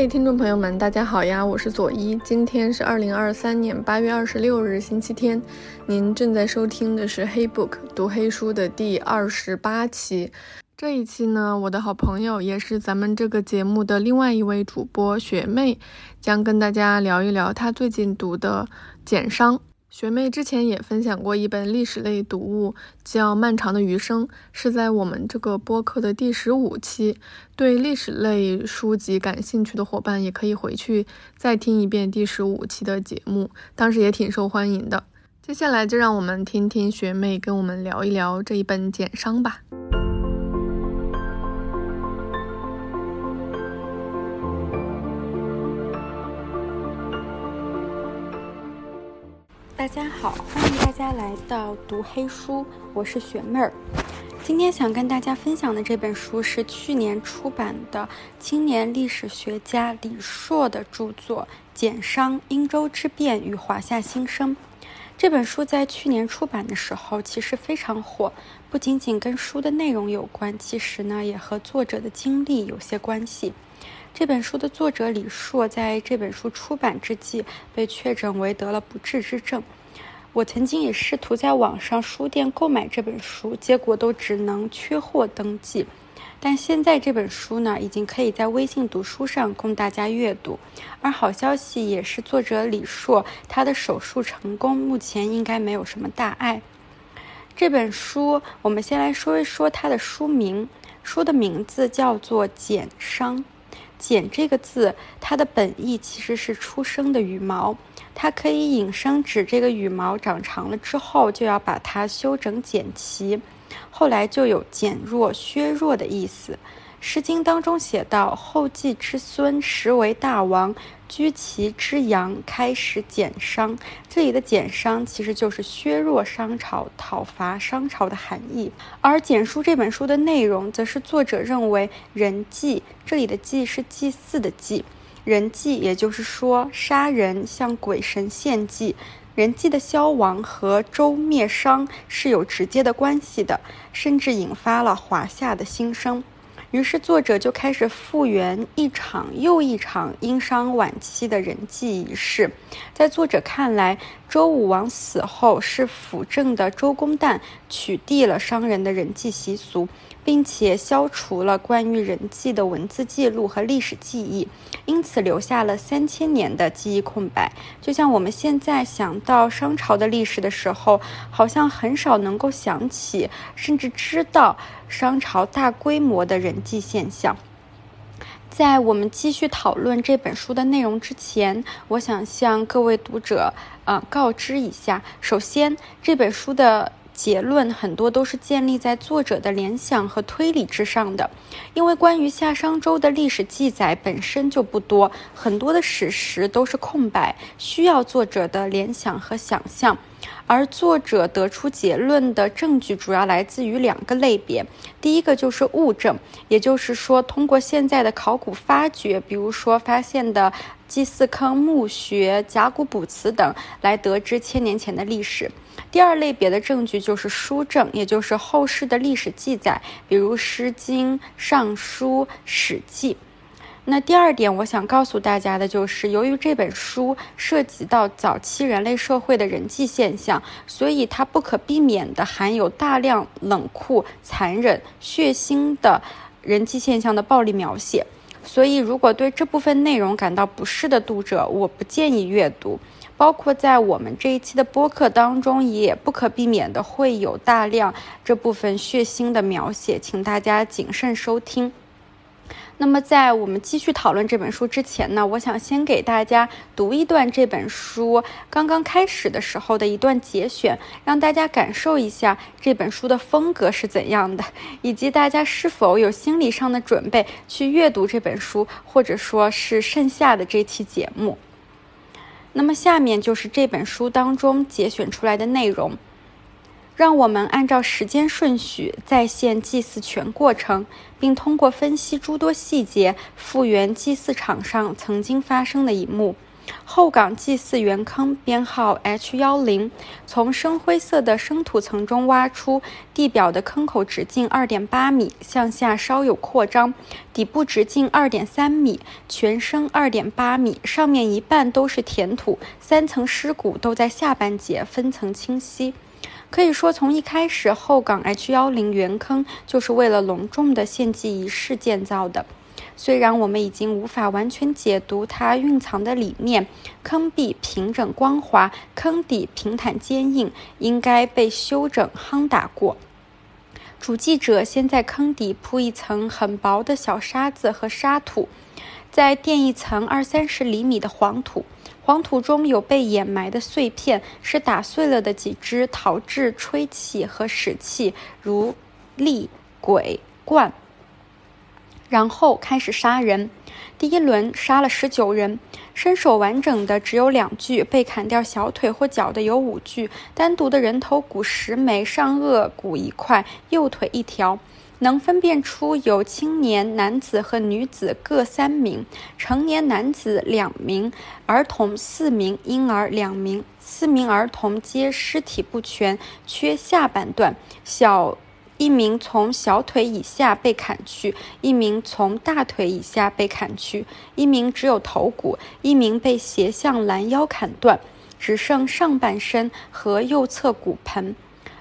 嘿，听众朋友们，大家好呀，我是左一，今天是二零二三年八月二十六日，星期天。您正在收听的是《黑 book》读黑书的第二十八期。这一期呢，我的好朋友也是咱们这个节目的另外一位主播雪妹，将跟大家聊一聊她最近读的《简商》。学妹之前也分享过一本历史类读物，叫《漫长的余生》，是在我们这个播客的第十五期。对历史类书籍感兴趣的伙伴，也可以回去再听一遍第十五期的节目，当时也挺受欢迎的。接下来就让我们听听学妹跟我们聊一聊这一本《简商》吧。大家好，欢迎大家来到读黑书，我是雪妹儿。今天想跟大家分享的这本书是去年出版的青年历史学家李硕的著作《简商：殷周之变与华夏新生》。这本书在去年出版的时候其实非常火，不仅仅跟书的内容有关，其实呢也和作者的经历有些关系。这本书的作者李硕在这本书出版之际被确诊为得了不治之症。我曾经也试图在网上书店购买这本书，结果都只能缺货登记。但现在这本书呢，已经可以在微信读书上供大家阅读。而好消息也是，作者李硕他的手术成功，目前应该没有什么大碍。这本书，我们先来说一说它的书名。书的名字叫做《简商》。剪这个字，它的本意其实是出生的羽毛，它可以引申指这个羽毛长长了之后就要把它修整剪齐，后来就有减弱、削弱的意思。《诗经》当中写道：“后稷之孙，实为大王。居其之阳，开始减商。”这里的“减商”其实就是削弱商朝、讨伐商朝的含义。而《简书》这本书的内容，则是作者认为人祭，这里的“祭”是祭祀的“祭”，人祭，也就是说杀人向鬼神献祭。人祭的消亡和周灭商是有直接的关系的，甚至引发了华夏的新生。于是，作者就开始复原一场又一场殷商晚期的人祭仪式。在作者看来，周武王死后，是辅政的周公旦取缔了商人的人祭习俗。并且消除了关于人祭的文字记录和历史记忆，因此留下了三千年的记忆空白。就像我们现在想到商朝的历史的时候，好像很少能够想起，甚至知道商朝大规模的人祭现象。在我们继续讨论这本书的内容之前，我想向各位读者啊告知一下：首先，这本书的。结论很多都是建立在作者的联想和推理之上的，因为关于夏商周的历史记载本身就不多，很多的史实都是空白，需要作者的联想和想象。而作者得出结论的证据主要来自于两个类别，第一个就是物证，也就是说通过现在的考古发掘，比如说发现的祭祀坑、墓穴、甲骨卜辞等，来得知千年前的历史。第二类别的证据就是书证，也就是后世的历史记载，比如《诗经》《尚书》《史记》。那第二点，我想告诉大家的就是，由于这本书涉及到早期人类社会的人际现象，所以它不可避免的含有大量冷酷、残忍、血腥的人际现象的暴力描写。所以，如果对这部分内容感到不适的读者，我不建议阅读。包括在我们这一期的播客当中，也不可避免的会有大量这部分血腥的描写，请大家谨慎收听。那么，在我们继续讨论这本书之前呢，我想先给大家读一段这本书刚刚开始的时候的一段节选，让大家感受一下这本书的风格是怎样的，以及大家是否有心理上的准备去阅读这本书，或者说是剩下的这期节目。那么下面就是这本书当中节选出来的内容，让我们按照时间顺序再现祭祀全过程，并通过分析诸多细节，复原祭祀场上曾经发生的一幕。后港祭祀圆坑编号 H 幺零，从深灰色的生土层中挖出，地表的坑口直径二点八米，向下稍有扩张，底部直径二点三米，全深二点八米，上面一半都是填土，三层尸骨都在下半截，分层清晰。可以说，从一开始，后港 H 幺零圆坑就是为了隆重的献祭仪式建造的。虽然我们已经无法完全解读它蕴藏的理念，坑壁平整光滑，坑底平坦坚硬，应该被修整夯打过。主祭者先在坑底铺一层很薄的小沙子和沙土，再垫一层二三十厘米的黄土，黄土中有被掩埋的碎片，是打碎了的几只陶制吹器和石器，如立、鬼、罐。然后开始杀人，第一轮杀了十九人，身手完整的只有两具，被砍掉小腿或脚的有五具，单独的人头骨十枚，上颚骨一块，右腿一条，能分辨出有青年男子和女子各三名，成年男子两名，儿童四名，婴儿两名，四名儿童皆尸体不全，缺下半段，小。一名从小腿以下被砍去，一名从大腿以下被砍去，一名只有头骨，一名被斜向拦腰砍断，只剩上半身和右侧骨盆。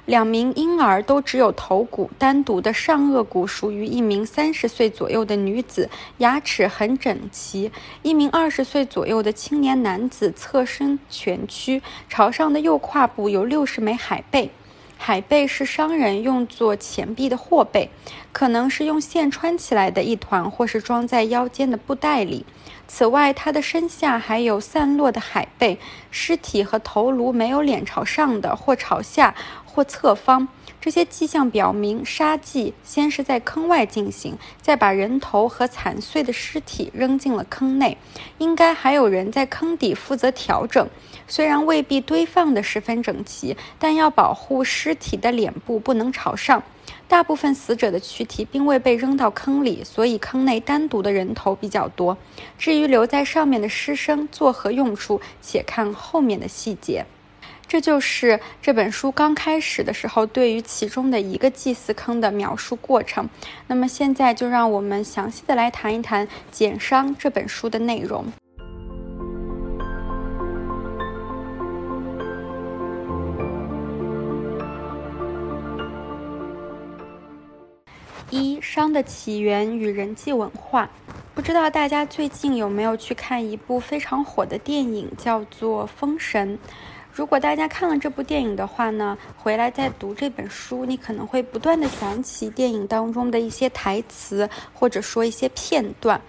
两名婴儿都只有头骨，单独的上颚骨属于一名三十岁左右的女子，牙齿很整齐。一名二十岁左右的青年男子侧身蜷曲，朝上的右胯部有六十枚海贝。海贝是商人用作钱币的货贝，可能是用线穿起来的一团，或是装在腰间的布袋里。此外，他的身下还有散落的海贝。尸体和头颅没有脸朝上的，或朝下，或侧方。这些迹象表明，杀祭先是在坑外进行，再把人头和残碎的尸体扔进了坑内。应该还有人在坑底负责调整。虽然未必堆放得十分整齐，但要保护尸体的脸部不能朝上。大部分死者的躯体并未被扔到坑里，所以坑内单独的人头比较多。至于留在上面的尸身作何用处，且看后面的细节。这就是这本书刚开始的时候对于其中的一个祭祀坑的描述过程。那么现在就让我们详细的来谈一谈《简伤》这本书的内容。一商的起源与人际文化，不知道大家最近有没有去看一部非常火的电影，叫做《封神》。如果大家看了这部电影的话呢，回来再读这本书，你可能会不断的想起电影当中的一些台词，或者说一些片段。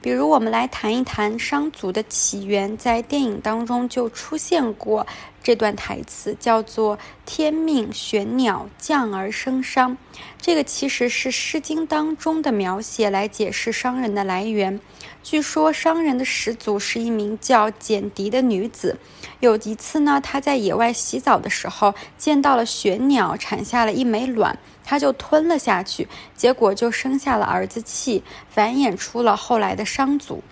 比如，我们来谈一谈商族的起源，在电影当中就出现过这段台词，叫做“天命玄鸟，降而生商”。这个其实是《诗经》当中的描写，来解释商人的来源。据说商人的始祖是一名叫简狄的女子。有一次呢，她在野外洗澡的时候，见到了玄鸟，产下了一枚卵。她就吞了下去，结果就生下了儿子气，繁衍出了后来的商族。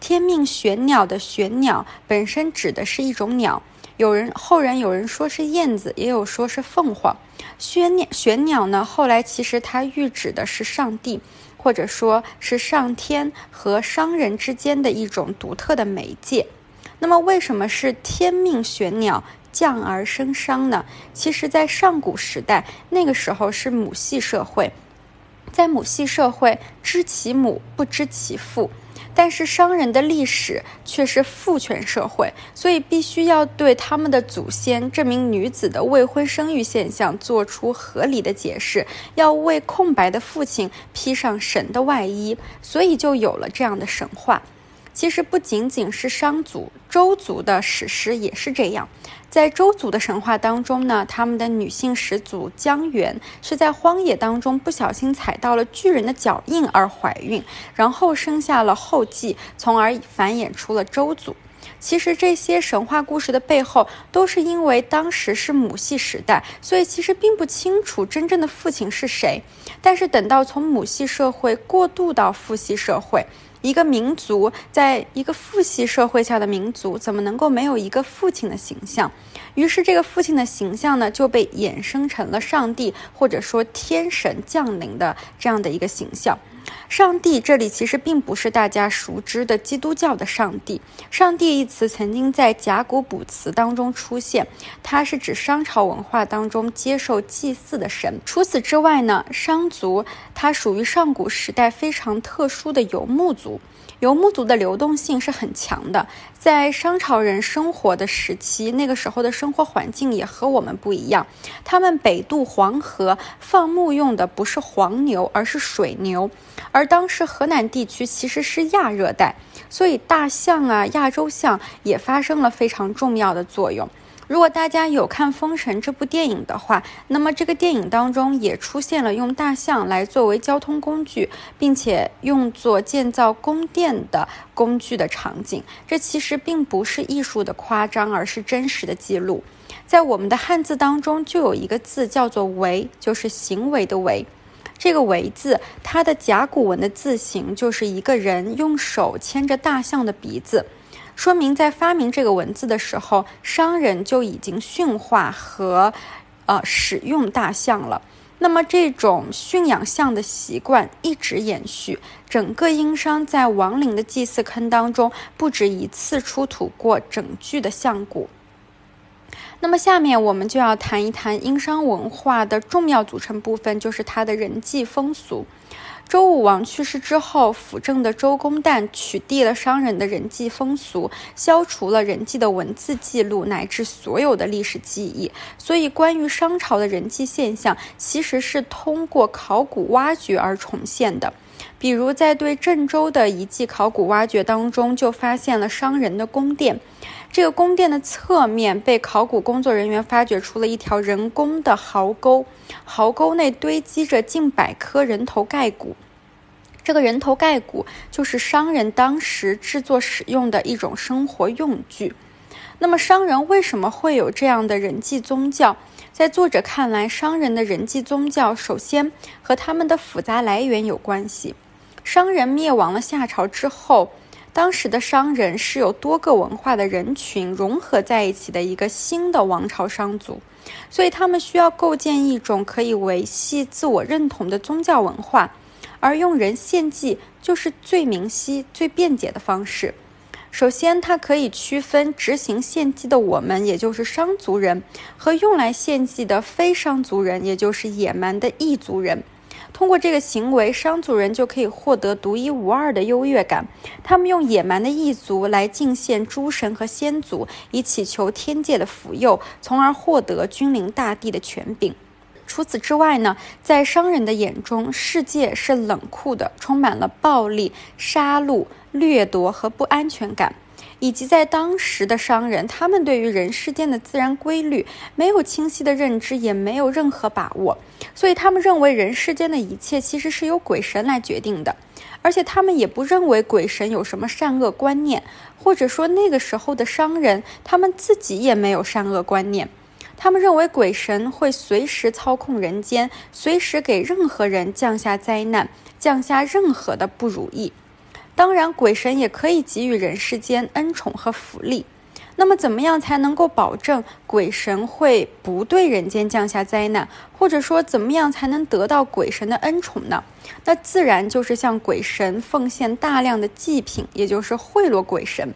天命玄鸟的玄鸟本身指的是一种鸟，有人后人有人说是燕子，也有说是凤凰。玄鸟玄鸟呢，后来其实它喻指的是上帝，或者说是上天和商人之间的一种独特的媒介。那么为什么是天命玄鸟？降而生商呢？其实，在上古时代，那个时候是母系社会，在母系社会，知其母不知其父。但是商人的历史却是父权社会，所以必须要对他们的祖先这名女子的未婚生育现象做出合理的解释，要为空白的父亲披上神的外衣，所以就有了这样的神话。其实不仅仅是商族，周族的史诗也是这样。在周族的神话当中呢，他们的女性始祖姜源是在荒野当中不小心踩到了巨人的脚印而怀孕，然后生下了后继，从而繁衍出了周族。其实这些神话故事的背后，都是因为当时是母系时代，所以其实并不清楚真正的父亲是谁。但是等到从母系社会过渡到父系社会，一个民族在一个父系社会下的民族，怎么能够没有一个父亲的形象？于是，这个父亲的形象呢，就被衍生成了上帝或者说天神降临的这样的一个形象。上帝这里其实并不是大家熟知的基督教的上帝。上帝一词曾经在甲骨卜辞当中出现，它是指商朝文化当中接受祭祀的神。除此之外呢，商族它属于上古时代非常特殊的游牧族。游牧族的流动性是很强的，在商朝人生活的时期，那个时候的生活环境也和我们不一样。他们北渡黄河放牧用的不是黄牛，而是水牛。而当时河南地区其实是亚热带，所以大象啊、亚洲象也发生了非常重要的作用。如果大家有看《封神》这部电影的话，那么这个电影当中也出现了用大象来作为交通工具，并且用作建造宫殿的工具的场景。这其实并不是艺术的夸张，而是真实的记录。在我们的汉字当中，就有一个字叫做“为”，就是行为的“为”。这个“为”字，它的甲骨文的字形就是一个人用手牵着大象的鼻子。说明在发明这个文字的时候，商人就已经驯化和，呃，使用大象了。那么这种驯养象的习惯一直延续，整个殷商在亡灵的祭祀坑当中不止一次出土过整具的象骨。那么下面我们就要谈一谈殷商文化的重要组成部分，就是它的人祭风俗。周武王去世之后，辅政的周公旦取缔了商人的人祭风俗，消除了人祭的文字记录乃至所有的历史记忆。所以，关于商朝的人祭现象，其实是通过考古挖掘而重现的。比如，在对郑州的遗迹考古挖掘当中，就发现了商人的宫殿。这个宫殿的侧面被考古工作人员发掘出了一条人工的壕沟，壕沟内堆积着近百颗人头盖骨。这个人头盖骨就是商人当时制作使用的一种生活用具。那么，商人为什么会有这样的人祭宗教？在作者看来，商人的人祭宗教首先和他们的复杂来源有关系。商人灭亡了夏朝之后。当时的商人是有多个文化的人群融合在一起的一个新的王朝商族，所以他们需要构建一种可以维系自我认同的宗教文化，而用人献祭就是最明晰、最便捷的方式。首先，它可以区分执行献祭的我们，也就是商族人，和用来献祭的非商族人，也就是野蛮的异族人。通过这个行为，商族人就可以获得独一无二的优越感。他们用野蛮的异族来敬献诸神和先祖，以祈求天界的福佑，从而获得君临大地的权柄。除此之外呢，在商人的眼中，世界是冷酷的，充满了暴力、杀戮、掠夺和不安全感。以及在当时的商人，他们对于人世间的自然规律没有清晰的认知，也没有任何把握，所以他们认为人世间的一切其实是由鬼神来决定的，而且他们也不认为鬼神有什么善恶观念，或者说那个时候的商人他们自己也没有善恶观念，他们认为鬼神会随时操控人间，随时给任何人降下灾难，降下任何的不如意。当然，鬼神也可以给予人世间恩宠和福利。那么，怎么样才能够保证鬼神会不对人间降下灾难？或者说，怎么样才能得到鬼神的恩宠呢？那自然就是向鬼神奉献大量的祭品，也就是贿赂鬼神。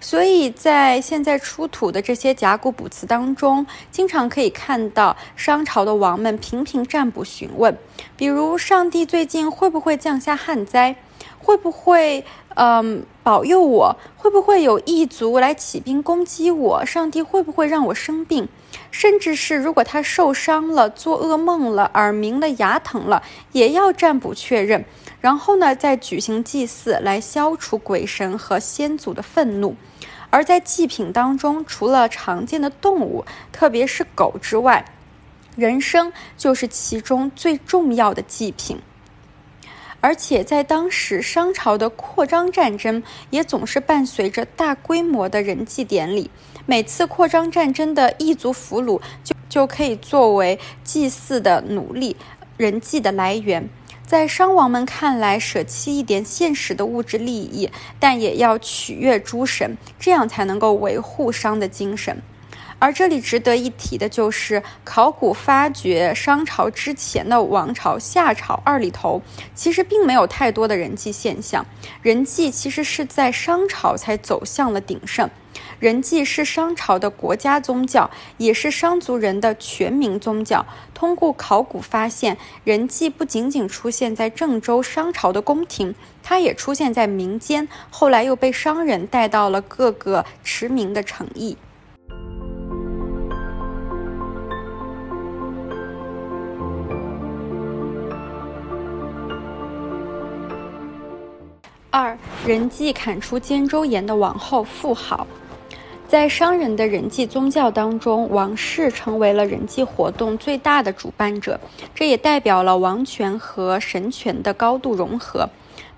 所以在现在出土的这些甲骨卜辞当中，经常可以看到商朝的王们频频占卜询问，比如上帝最近会不会降下旱灾？会不会，嗯，保佑我？会不会有异族来起兵攻击我？上帝会不会让我生病？甚至是如果他受伤了、做噩梦了、耳鸣了、牙疼了，也要占卜确认。然后呢，再举行祭祀来消除鬼神和先祖的愤怒。而在祭品当中，除了常见的动物，特别是狗之外，人参就是其中最重要的祭品。而且在当时商朝的扩张战争也总是伴随着大规模的人祭典礼。每次扩张战争的异族俘虏就就可以作为祭祀的奴隶、人祭的来源。在商王们看来，舍弃一点现实的物质利益，但也要取悦诸神，这样才能够维护商的精神。而这里值得一提的就是，考古发掘商朝之前的王朝夏朝二里头，其实并没有太多的人祭现象。人祭其实是在商朝才走向了鼎盛。人祭是商朝的国家宗教，也是商族人的全民宗教。通过考古发现，人祭不仅仅出现在郑州商朝的宫廷，它也出现在民间，后来又被商人带到了各个驰名的城邑。二人祭砍出肩周炎的王后妇好，在商人的人祭宗教当中，王室成为了人祭活动最大的主办者，这也代表了王权和神权的高度融合。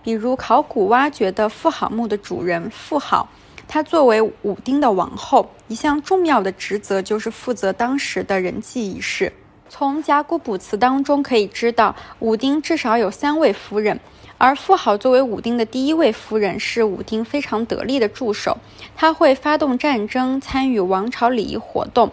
比如考古挖掘的妇好墓的主人妇好，她作为武丁的王后，一项重要的职责就是负责当时的人祭仪式。从甲骨卜辞当中可以知道，武丁至少有三位夫人。而妇好作为武丁的第一位夫人，是武丁非常得力的助手。她会发动战争，参与王朝礼仪活动，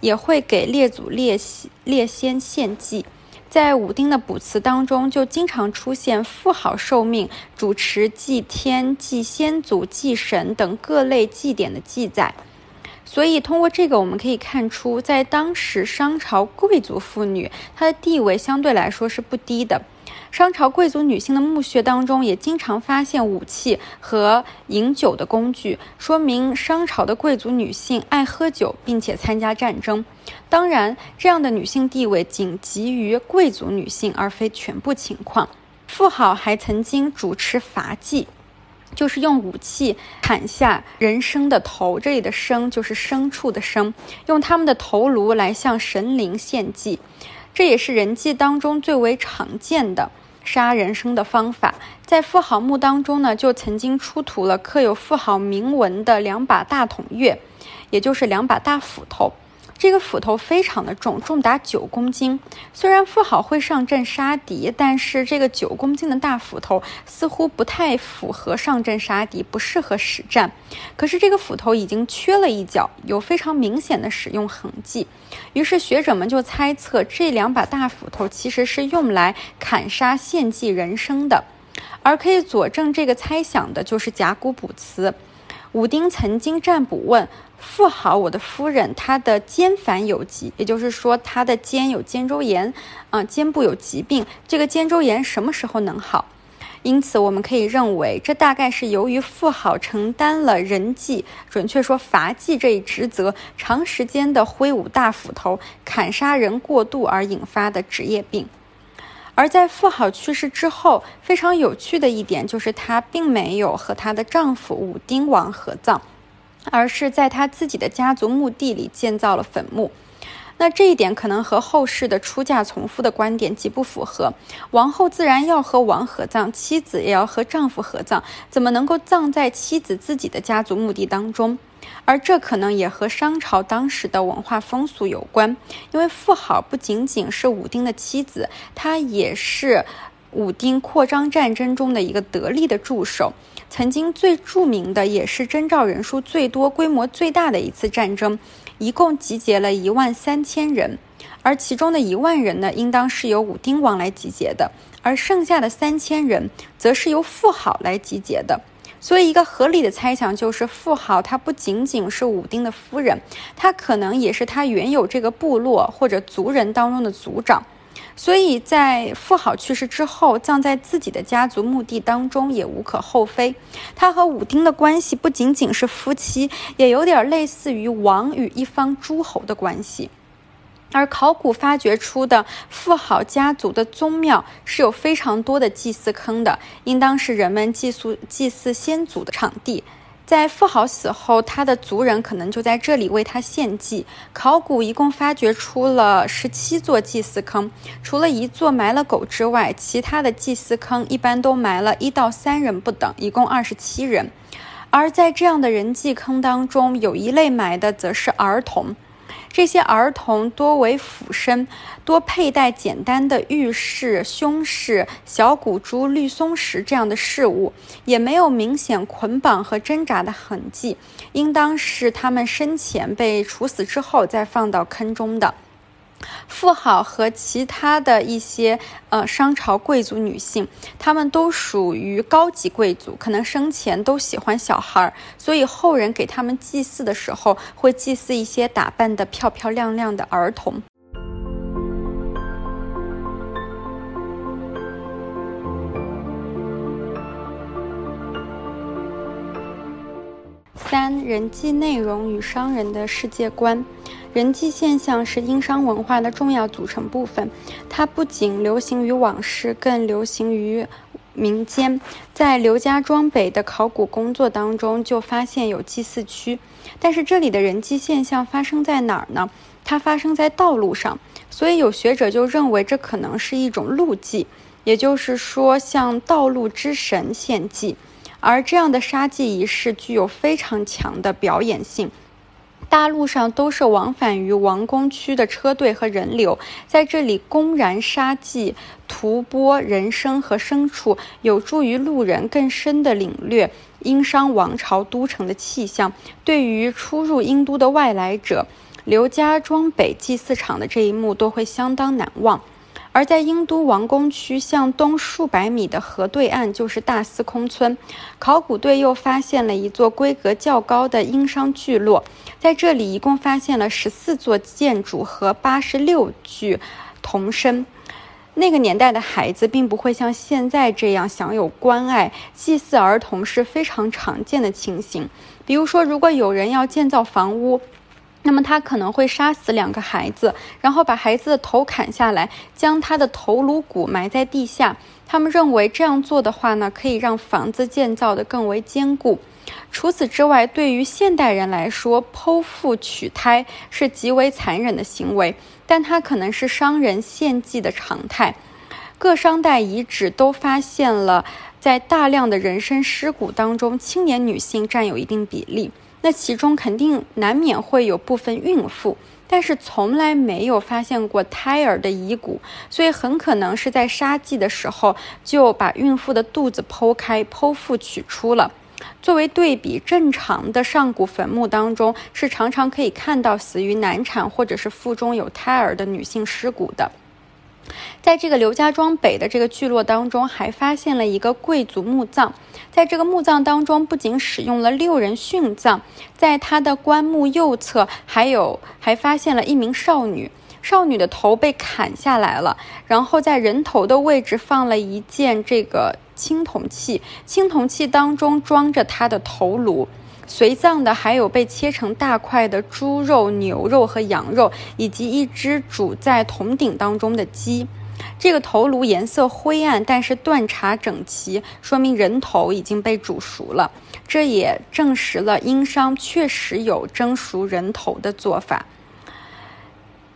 也会给列祖列列先献祭。在武丁的卜辞当中，就经常出现妇好受命主持祭天、祭先祖、祭神等各类祭典的记载。所以，通过这个，我们可以看出，在当时商朝贵族妇女，她的地位相对来说是不低的。商朝贵族女性的墓穴当中也经常发现武器和饮酒的工具，说明商朝的贵族女性爱喝酒，并且参加战争。当然，这样的女性地位仅及于贵族女性，而非全部情况。妇好还曾经主持伐祭，就是用武器砍下人生的头，这里的生就是牲畜的牲，用他们的头颅来向神灵献祭。这也是人祭当中最为常见的杀人生的方法。在富豪墓当中呢，就曾经出土了刻有富豪铭文的两把大筒钺，也就是两把大斧头。这个斧头非常的重，重达九公斤。虽然妇好会上阵杀敌，但是这个九公斤的大斧头似乎不太符合上阵杀敌，不适合实战。可是这个斧头已经缺了一角，有非常明显的使用痕迹。于是学者们就猜测，这两把大斧头其实是用来砍杀献祭人生的。而可以佐证这个猜想的就是甲骨卜辞。武丁曾经占卜问妇好，我的夫人，她的肩反有疾，也就是说她的肩有肩周炎，啊，肩部有疾病。这个肩周炎什么时候能好？因此，我们可以认为，这大概是由于妇好承担了人祭，准确说伐祭这一职责，长时间的挥舞大斧头砍杀人过度而引发的职业病。而在妇好去世之后，非常有趣的一点就是，她并没有和她的丈夫武丁王合葬，而是在他自己的家族墓地里建造了坟墓。那这一点可能和后世的出嫁从夫的观点极不符合。王后自然要和王合葬，妻子也要和丈夫合葬，怎么能够葬在妻子自己的家族墓地当中？而这可能也和商朝当时的文化风俗有关，因为妇好不仅仅是武丁的妻子，她也是武丁扩张战争中的一个得力的助手。曾经最著名的，也是征召人数最多、规模最大的一次战争，一共集结了一万三千人，而其中的一万人呢，应当是由武丁王来集结的，而剩下的三千人，则是由妇好来集结的。所以，一个合理的猜想就是，妇好她不仅仅是武丁的夫人，她可能也是他原有这个部落或者族人当中的族长。所以在妇好去世之后，葬在自己的家族墓地当中也无可厚非。他和武丁的关系不仅仅是夫妻，也有点类似于王与一方诸侯的关系。而考古发掘出的妇好家族的宗庙是有非常多的祭祀坑的，应当是人们祭祀祭祀先祖的场地。在富豪死后，他的族人可能就在这里为他献祭。考古一共发掘出了十七座祭祀坑，除了一座埋了狗之外，其他的祭祀坑一般都埋了一到三人不等，一共二十七人。而在这样的人祭坑当中，有一类埋的则是儿童。这些儿童多为俯身，多佩戴简单的玉饰、胸饰、小骨珠、绿松石这样的饰物，也没有明显捆绑和挣扎的痕迹，应当是他们生前被处死之后再放到坑中的。富豪和其他的一些呃商朝贵族女性，她们都属于高级贵族，可能生前都喜欢小孩儿，所以后人给他们祭祀的时候，会祭祀一些打扮的漂漂亮亮的儿童。三人际内容与商人的世界观。人际现象是殷商文化的重要组成部分，它不仅流行于往事，更流行于民间。在刘家庄北的考古工作当中，就发现有祭祀区，但是这里的人际现象发生在哪儿呢？它发生在道路上，所以有学者就认为这可能是一种路祭，也就是说向道路之神献祭，而这样的杀祭仪式具有非常强的表演性。大路上都是往返于王宫区的车队和人流，在这里公然杀祭、屠剥人生和牲畜，有助于路人更深地领略殷商王朝都城的气象。对于初入殷都的外来者，刘家庄北祭祀场的这一幕都会相当难忘。而在英都王宫区向东数百米的河对岸，就是大司空村。考古队又发现了一座规格较高的殷商聚落，在这里一共发现了十四座建筑和八十六具童身。那个年代的孩子并不会像现在这样享有关爱，祭祀儿童是非常常见的情形。比如说，如果有人要建造房屋。那么他可能会杀死两个孩子，然后把孩子的头砍下来，将他的头颅骨埋在地下。他们认为这样做的话呢，可以让房子建造的更为坚固。除此之外，对于现代人来说，剖腹取胎是极为残忍的行为，但它可能是商人献祭的常态。各商代遗址都发现了，在大量的人身尸骨当中，青年女性占有一定比例。那其中肯定难免会有部分孕妇，但是从来没有发现过胎儿的遗骨，所以很可能是在杀祭的时候就把孕妇的肚子剖开，剖腹取出了。作为对比，正常的上古坟墓当中是常常可以看到死于难产或者是腹中有胎儿的女性尸骨的。在这个刘家庄北的这个聚落当中，还发现了一个贵族墓葬。在这个墓葬当中，不仅使用了六人殉葬，在他的棺木右侧还有还发现了一名少女，少女的头被砍下来了，然后在人头的位置放了一件这个青铜器，青铜器当中装着她的头颅。随葬的还有被切成大块的猪肉、牛肉和羊肉，以及一只煮在铜鼎当中的鸡。这个头颅颜色灰暗，但是断茬整齐，说明人头已经被煮熟了。这也证实了殷商确实有蒸熟人头的做法。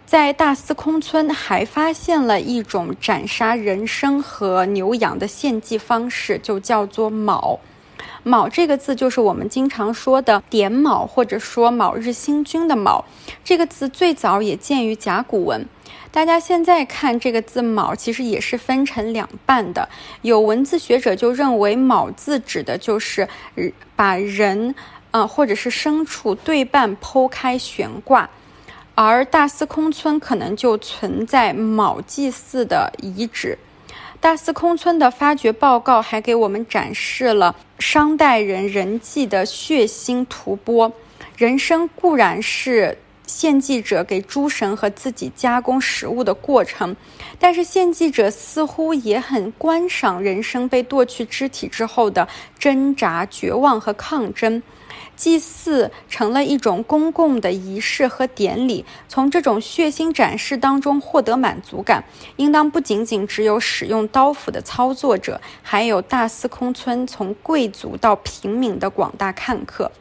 在大司空村还发现了一种斩杀人参和牛羊的献祭方式，就叫做卯。卯这个字就是我们经常说的点卯，或者说卯日星君的卯。这个字最早也见于甲骨文。大家现在看这个字卯，其实也是分成两半的。有文字学者就认为卯字指的就是把人啊或者是牲畜对半剖开悬挂，而大司空村可能就存在卯祭祀的遗址。大司空村的发掘报告还给我们展示了商代人人祭的血腥屠剥。人参固然是献祭者给诸神和自己加工食物的过程，但是献祭者似乎也很观赏人生被剁去肢体之后的挣扎、绝望和抗争。祭祀成了一种公共的仪式和典礼。从这种血腥展示当中获得满足感，应当不仅仅只有使用刀斧的操作者，还有大司空村从贵族到平民的广大看客。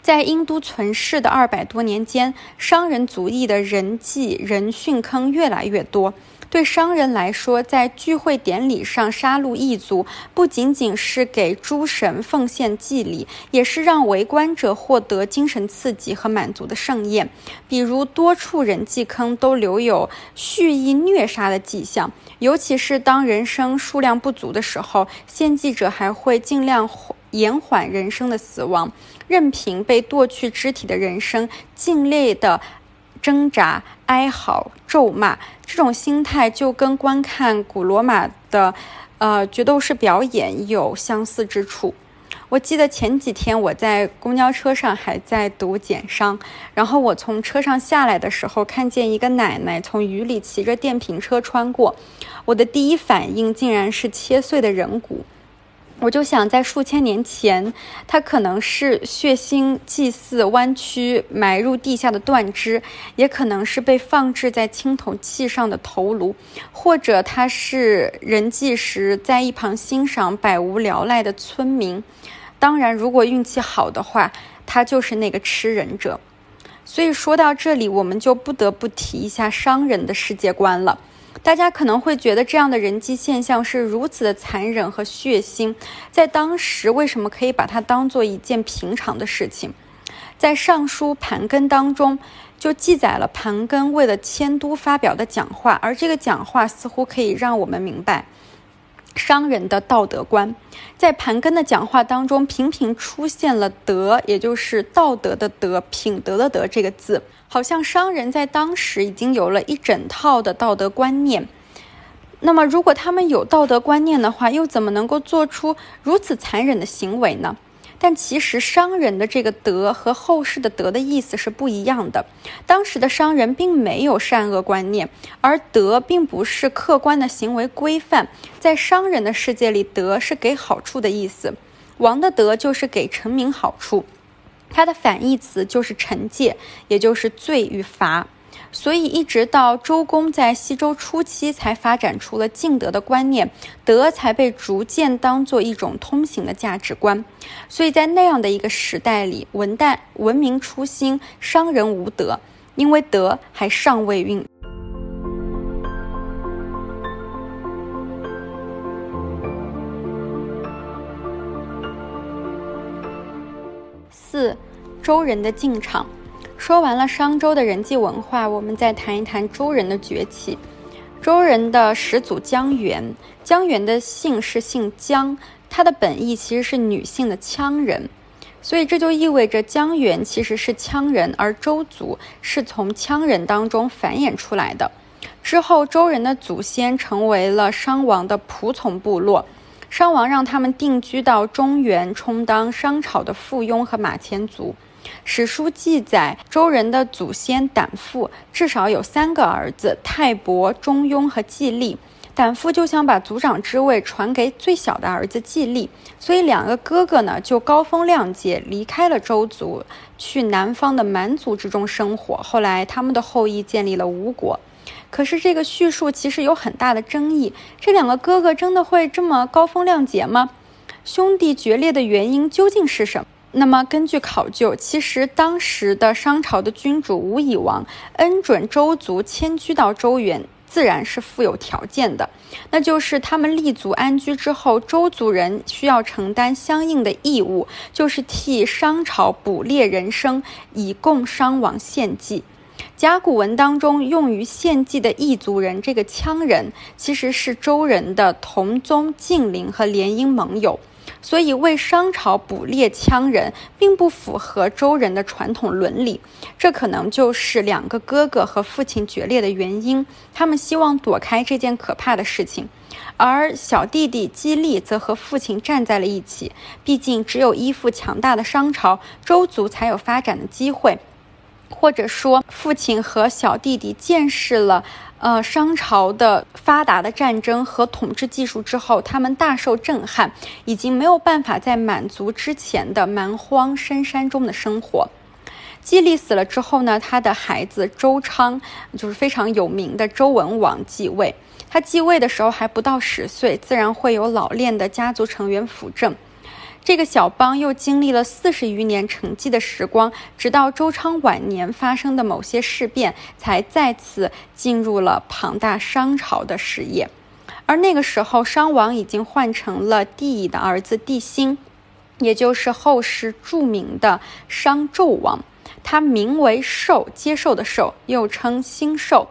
在英都存世的二百多年间，商人族裔的人祭人殉坑越来越多。对商人来说，在聚会典礼上杀戮异族，不仅仅是给诸神奉献祭礼，也是让围观者获得精神刺激和满足的盛宴。比如，多处人祭坑都留有蓄意虐杀的迹象，尤其是当人生数量不足的时候，献祭者还会尽量延缓人生的死亡，任凭被剁去肢体的人生尽力的。挣扎、哀嚎、咒骂，这种心态就跟观看古罗马的，呃，决斗士表演有相似之处。我记得前几天我在公交车上还在读简商，然后我从车上下来的时候，看见一个奶奶从雨里骑着电瓶车穿过，我的第一反应竟然是切碎的人骨。我就想，在数千年前，它可能是血腥祭祀弯曲埋入地下的断肢，也可能是被放置在青铜器上的头颅，或者它是人祭时在一旁欣赏百无聊赖的村民。当然，如果运气好的话，他就是那个吃人者。所以说到这里，我们就不得不提一下商人的世界观了。大家可能会觉得这样的人机现象是如此的残忍和血腥，在当时为什么可以把它当做一件平常的事情？在《尚书盘庚》当中就记载了盘庚为了迁都发表的讲话，而这个讲话似乎可以让我们明白商人的道德观。在盘庚的讲话当中，频频出现了“德”，也就是道德的“德”、品德的“德”这个字。好像商人在当时已经有了一整套的道德观念。那么，如果他们有道德观念的话，又怎么能够做出如此残忍的行为呢？但其实，商人的这个“德”和后世的“德”的意思是不一样的。当时的商人并没有善恶观念，而“德”并不是客观的行为规范。在商人的世界里，“德”是给好处的意思。王的德就是给臣民好处。它的反义词就是惩戒，也就是罪与罚。所以，一直到周公在西周初期才发展出了敬德的观念，德才被逐渐当做一种通行的价值观。所以在那样的一个时代里，文旦文明初兴，商人无德，因为德还尚未运。四，周人的进场。说完了商周的人际文化，我们再谈一谈周人的崛起。周人的始祖姜源，姜源的姓是姓姜，他的本意其实是女性的羌人，所以这就意味着姜源其实是羌人，而周族是从羌人当中繁衍出来的。之后，周人的祖先成为了商王的仆从部落。商王让他们定居到中原，充当商朝的附庸和马前卒。史书记载，周人的祖先胆父至少有三个儿子：泰伯、中庸和季历。胆父就想把族长之位传给最小的儿子季历，所以两个哥哥呢就高风亮节，离开了周族，去南方的蛮族之中生活。后来，他们的后裔建立了吴国。可是这个叙述其实有很大的争议。这两个哥哥真的会这么高风亮节吗？兄弟决裂的原因究竟是什么？那么根据考究，其实当时的商朝的君主吴以王恩准周族迁居到周原，自然是附有条件的，那就是他们立足安居之后，周族人需要承担相应的义务，就是替商朝捕猎人生，以供商王献祭。甲骨文当中用于献祭的异族人，这个羌人其实是周人的同宗、近邻和联姻盟友，所以为商朝捕猎羌人并不符合周人的传统伦理。这可能就是两个哥哥和父亲决裂的原因。他们希望躲开这件可怕的事情，而小弟弟姬利则和父亲站在了一起。毕竟，只有依附强大的商朝，周族才有发展的机会。或者说父亲和小弟弟见识了。呃，商朝的发达的战争和统治技术之后，他们大受震撼，已经没有办法再满足之前的蛮荒深山中的生活。姬利死了之后呢，他的孩子周昌就是非常有名的周文王继位。他继位的时候还不到十岁，自然会有老练的家族成员辅政。这个小邦又经历了四十余年沉寂的时光，直到周昌晚年发生的某些事变，才再次进入了庞大商朝的事业。而那个时候，商王已经换成了帝乙的儿子帝辛，也就是后世著名的商纣王。他名为受，接受的受，又称辛受。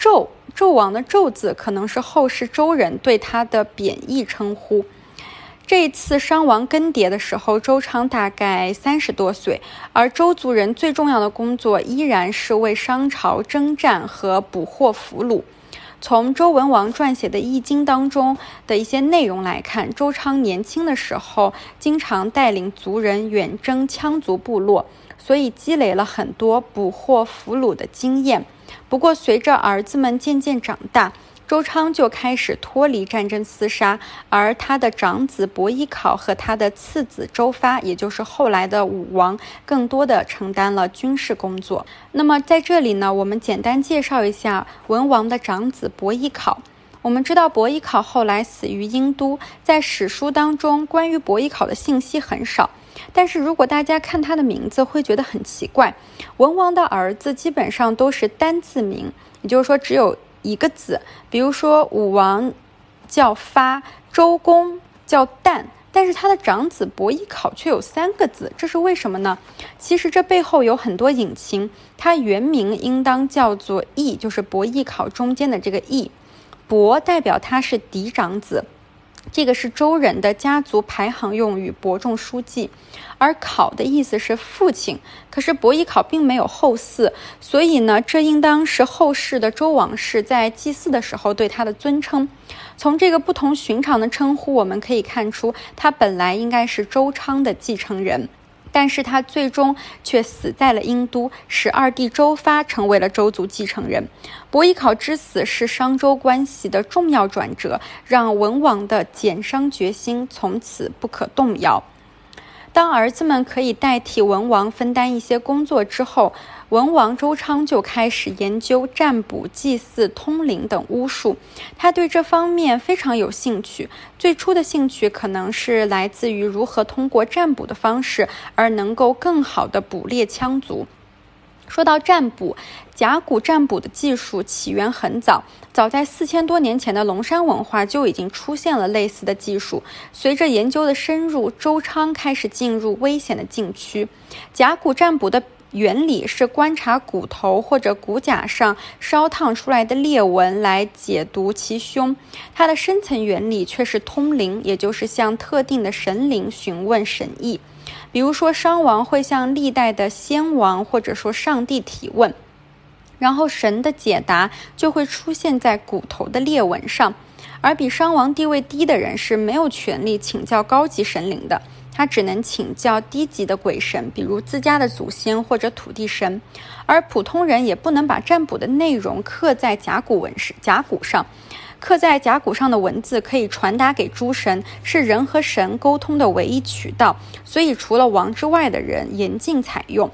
纣，纣王的纣字可能是后世周人对他的贬义称呼。这一次商王更迭的时候，周昌大概三十多岁，而周族人最重要的工作依然是为商朝征战和捕获俘虏。从周文王撰写的《易经》当中的一些内容来看，周昌年轻的时候经常带领族人远征羌族部落，所以积累了很多捕获俘虏的经验。不过，随着儿子们渐渐长大，周昌就开始脱离战争厮杀，而他的长子伯邑考和他的次子周发，也就是后来的武王，更多的承担了军事工作。那么在这里呢，我们简单介绍一下文王的长子伯邑考。我们知道伯邑考后来死于殷都，在史书当中关于伯邑考的信息很少。但是如果大家看他的名字，会觉得很奇怪。文王的儿子基本上都是单字名，也就是说只有。一个字，比如说武王叫发，周公叫旦，但是他的长子伯邑考却有三个字，这是为什么呢？其实这背后有很多隐情。他原名应当叫做邑，就是伯邑考中间的这个邑，伯代表他是嫡长子。这个是周人的家族排行用语，伯仲叔季。而考的意思是父亲，可是伯邑考并没有后嗣，所以呢，这应当是后世的周王室在祭祀的时候对他的尊称。从这个不同寻常的称呼，我们可以看出，他本来应该是周昌的继承人。但是他最终却死在了殷都，使二弟周发成为了周族继承人。伯邑考之死是商周关系的重要转折，让文王的减商决心从此不可动摇。当儿子们可以代替文王分担一些工作之后，文王周昌就开始研究占卜、祭祀、通灵等巫术。他对这方面非常有兴趣。最初的兴趣可能是来自于如何通过占卜的方式而能够更好的捕猎羌族。说到占卜，甲骨占卜的技术起源很早，早在四千多年前的龙山文化就已经出现了类似的技术。随着研究的深入，周昌开始进入危险的禁区。甲骨占卜的原理是观察骨头或者骨甲上烧烫出来的裂纹来解读其凶，它的深层原理却是通灵，也就是向特定的神灵询问神意。比如说，商王会向历代的先王或者说上帝提问，然后神的解答就会出现在骨头的裂纹上。而比商王地位低的人是没有权利请教高级神灵的，他只能请教低级的鬼神，比如自家的祖先或者土地神。而普通人也不能把占卜的内容刻在甲骨文是甲骨上。刻在甲骨上的文字可以传达给诸神，是人和神沟通的唯一渠道，所以除了王之外的人严禁采用。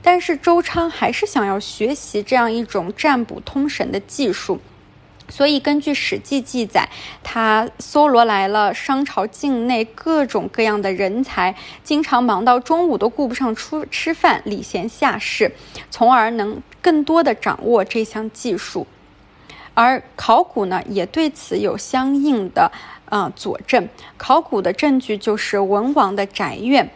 但是周昌还是想要学习这样一种占卜通神的技术，所以根据《史记》记载，他搜罗来了商朝境内各种各样的人才，经常忙到中午都顾不上出吃饭，礼贤下士，从而能更多的掌握这项技术。而考古呢，也对此有相应的呃佐证。考古的证据就是文王的宅院，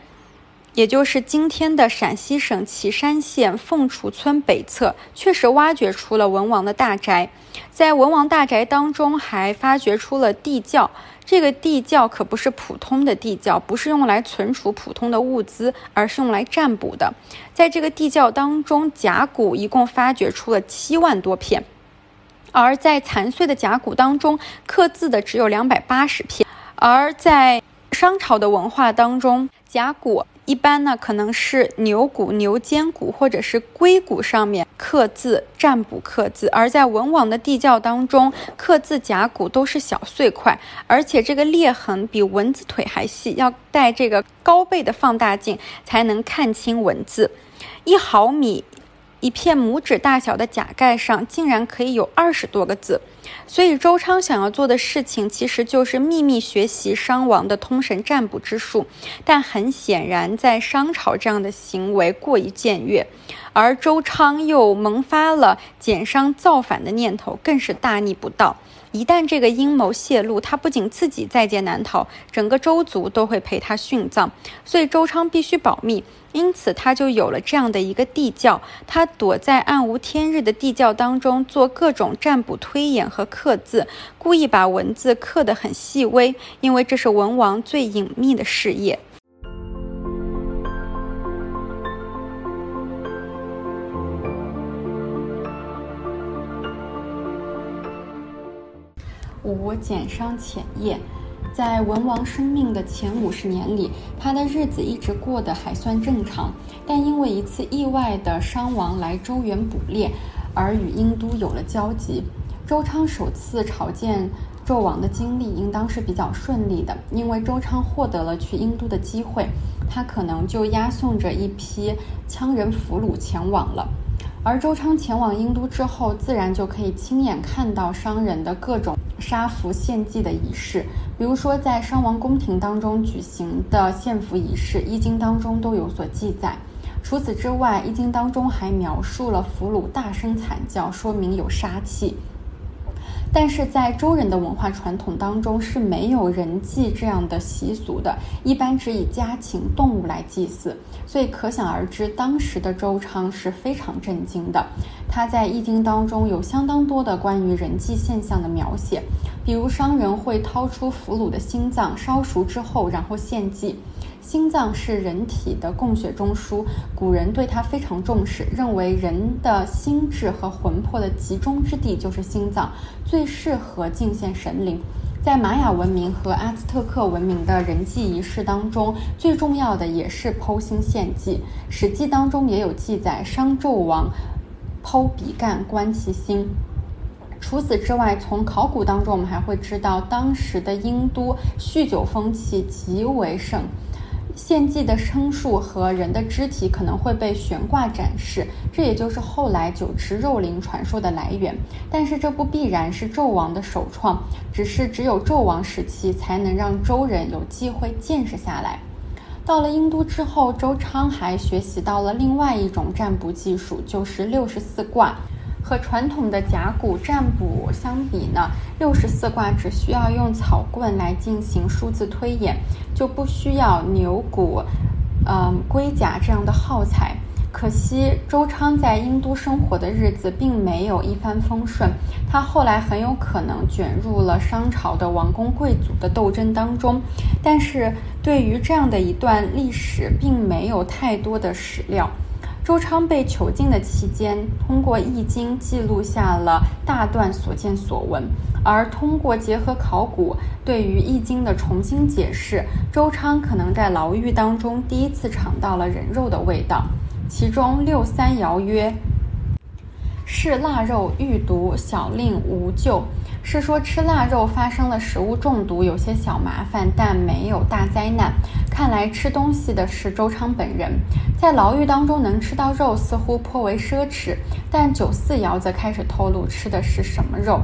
也就是今天的陕西省岐山县凤雏村北侧，确实挖掘出了文王的大宅。在文王大宅当中，还发掘出了地窖。这个地窖可不是普通的地窖，不是用来存储普通的物资，而是用来占卜的。在这个地窖当中，甲骨一共发掘出了七万多片。而在残碎的甲骨当中，刻字的只有两百八十片。而在商朝的文化当中，甲骨一般呢可能是牛骨、牛肩骨或者是龟骨上面刻字、占卜刻字，而在文王的地窖当中，刻字甲骨都是小碎块，而且这个裂痕比蚊子腿还细，要带这个高倍的放大镜才能看清文字，一毫米。一片拇指大小的甲盖上竟然可以有二十多个字，所以周昌想要做的事情其实就是秘密学习商王的通神占卜之术。但很显然，在商朝这样的行为过于僭越，而周昌又萌发了减商造反的念头，更是大逆不道。一旦这个阴谋泄露，他不仅自己在劫难逃，整个周族都会陪他殉葬。所以周昌必须保密，因此他就有了这样的一个地窖。他躲在暗无天日的地窖当中，做各种占卜推演和刻字，故意把文字刻得很细微，因为这是文王最隐秘的事业。五减商潜业，在文王生命的前五十年里，他的日子一直过得还算正常。但因为一次意外的商王来周原捕猎，而与殷都有了交集。周昌首次朝见纣王的经历应当是比较顺利的，因为周昌获得了去殷都的机会，他可能就押送着一批羌人俘虏前往了。而周昌前往殷都之后，自然就可以亲眼看到商人的各种杀俘献祭的仪式。比如说，在商王宫廷当中举行的献俘仪式，《易经》当中都有所记载。除此之外，《易经》当中还描述了俘虏大声惨叫，说明有杀气。但是在周人的文化传统当中是没有人祭这样的习俗的，一般只以家禽、动物来祭祀，所以可想而知，当时的周昌是非常震惊的。他在《易经》当中有相当多的关于人祭现象的描写，比如商人会掏出俘虏的心脏烧熟之后，然后献祭。心脏是人体的供血中枢，古人对它非常重视，认为人的心智和魂魄的集中之地就是心脏，最适合敬献神灵。在玛雅文明和阿兹特克文明的人祭仪式当中，最重要的也是剖心献祭。史记当中也有记载，商纣王剖比干观其心。除此之外，从考古当中我们还会知道，当时的殷都酗酒风气极为盛。献祭的牲畜和人的肢体可能会被悬挂展示，这也就是后来酒池肉林传说的来源。但是这不必然是纣王的首创，只是只有纣王时期才能让周人有机会见识下来。到了殷都之后，周昌还学习到了另外一种占卜技术，就是六十四卦。和传统的甲骨占卜相比呢，六十四卦只需要用草棍来进行数字推演，就不需要牛骨、嗯龟甲这样的耗材。可惜周昌在殷都生活的日子并没有一帆风顺，他后来很有可能卷入了商朝的王公贵族的斗争当中。但是对于这样的一段历史，并没有太多的史料。周昌被囚禁的期间，通过《易经》记录下了大段所见所闻，而通过结合考古对于《易经》的重新解释，周昌可能在牢狱当中第一次尝到了人肉的味道。其中六三爻曰：“是腊肉欲毒，小令无救。”是说吃腊肉发生了食物中毒，有些小麻烦，但没有大灾难。看来吃东西的是周昌本人。在牢狱当中能吃到肉，似乎颇为奢侈。但九四爻则开始透露吃的是什么肉。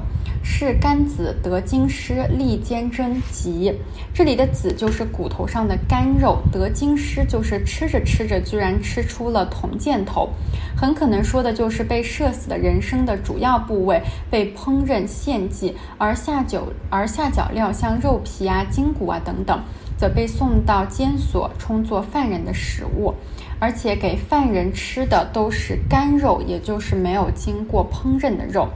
是肝子得金狮，利坚贞吉。这里的子就是骨头上的肝肉，得金狮就是吃着吃着居然吃出了铜箭头，很可能说的就是被射死的人生的主要部位被烹饪献祭，而下酒而下脚料像肉皮啊、筋骨啊等等，则被送到监所充作犯人的食物，而且给犯人吃的都是干肉，也就是没有经过烹饪的肉。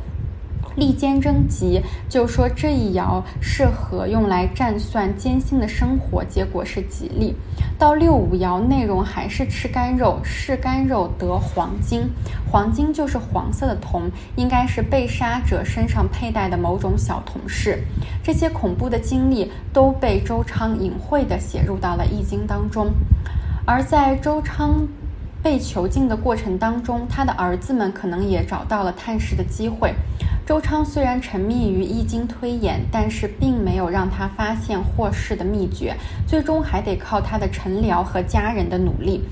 利坚征吉，就说这一爻适合用来占算艰辛的生活，结果是吉利。到六五爻，内容还是吃干肉，是干肉得黄金，黄金就是黄色的铜，应该是被杀者身上佩戴的某种小铜饰。这些恐怖的经历都被周昌隐晦地写入到了《易经》当中。而在周昌被囚禁的过程当中，他的儿子们可能也找到了探视的机会。周昌虽然沉迷于易经推演，但是并没有让他发现祸事的秘诀，最终还得靠他的臣僚和家人的努力。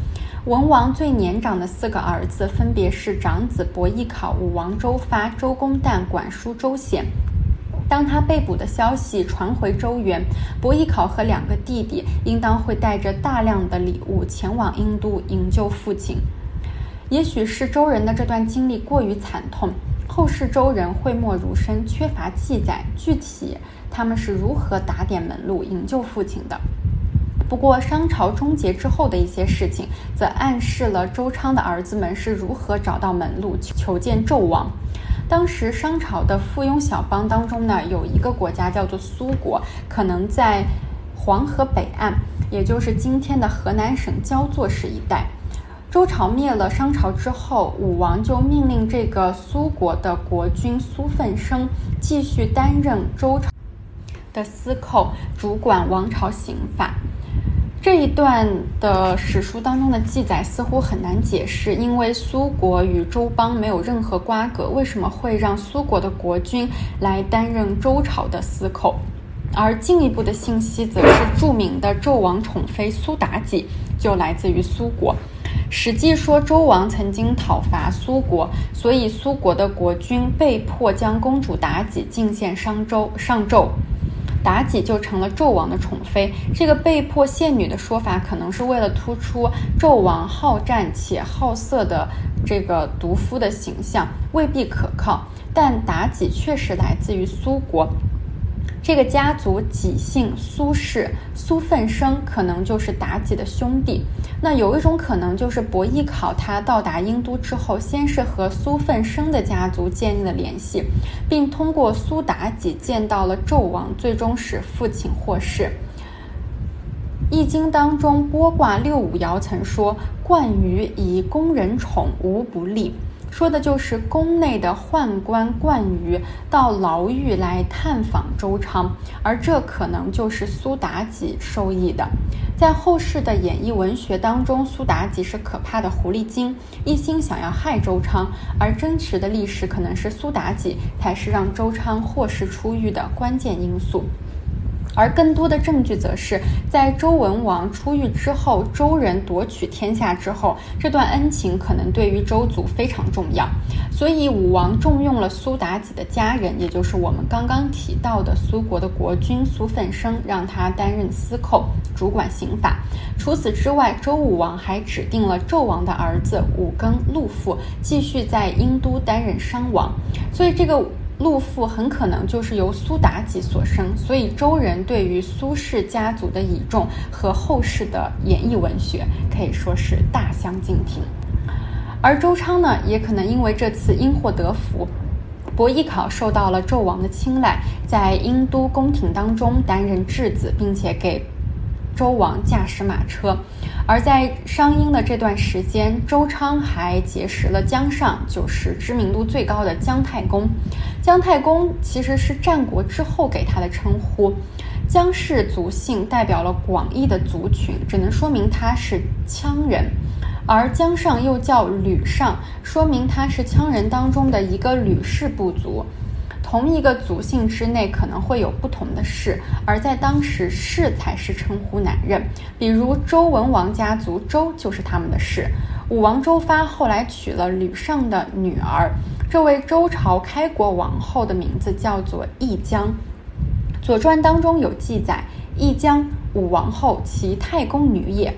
文王最年长的四个儿子分别是长子伯邑考、武王周发、周公旦、管叔周显。当他被捕的消息传回周原，伯邑考和两个弟弟应当会带着大量的礼物前往殷都营救父亲。也许是周人的这段经历过于惨痛。后世周人讳莫如深，缺乏记载，具体他们是如何打点门路营救父亲的。不过，商朝终结之后的一些事情，则暗示了周昌的儿子们是如何找到门路求见纣王。当时商朝的附庸小邦当中呢，有一个国家叫做苏国，可能在黄河北岸，也就是今天的河南省焦作市一带。周朝灭了商朝之后，武王就命令这个苏国的国君苏奋生继续担任周朝的司寇，主管王朝刑法。这一段的史书当中的记载似乎很难解释，因为苏国与周邦没有任何瓜葛，为什么会让苏国的国君来担任周朝的司寇？而进一步的信息则是著名的纣王宠妃苏妲己就来自于苏国。史记说，周王曾经讨伐苏国，所以苏国的国君被迫将公主妲己进献商周上纣，妲己就成了纣王的宠妃。这个被迫献女的说法，可能是为了突出纣王好战且好色的这个毒夫的形象，未必可靠。但妲己确实来自于苏国。这个家族己姓苏氏，苏奋生可能就是妲己的兄弟。那有一种可能就是伯邑考他到达殷都之后，先是和苏奋生的家族建立了联系，并通过苏妲己见到了纣王，最终使父亲获释。易经当中剥卦六五爻曾说：“冠于以宫人宠，无不利。”说的就是宫内的宦官冠于到牢狱来探访周昌，而这可能就是苏妲己受益的。在后世的演绎文学当中，苏妲己是可怕的狐狸精，一心想要害周昌，而真实的历史可能是苏妲己才是让周昌获释出狱的关键因素。而更多的证据，则是在周文王出狱之后，周人夺取天下之后，这段恩情可能对于周族非常重要，所以武王重用了苏妲己的家人，也就是我们刚刚提到的苏国的国君苏奋生，让他担任司寇，主管刑法。除此之外，周武王还指定了纣王的儿子武庚陆父继续在殷都担任商王，所以这个。陆父很可能就是由苏妲己所生，所以周人对于苏氏家族的倚重和后世的演绎文学可以说是大相径庭。而周昌呢，也可能因为这次因祸得福，伯邑考受到了纣王的青睐，在殷都宫廷当中担任质子，并且给。周王驾驶马车，而在商英的这段时间，周昌还结识了姜尚，就是知名度最高的姜太公。姜太公其实是战国之后给他的称呼。姜氏族姓代表了广义的族群，只能说明他是羌人。而姜尚又叫吕尚，说明他是羌人当中的一个吕氏部族。同一个族姓之内可能会有不同的氏，而在当时氏才是称呼男人。比如周文王家族周就是他们的氏。武王周发后来娶了吕尚的女儿，这位周朝开国王后的名字叫做义姜。《左传》当中有记载，义姜武王后其太公女也。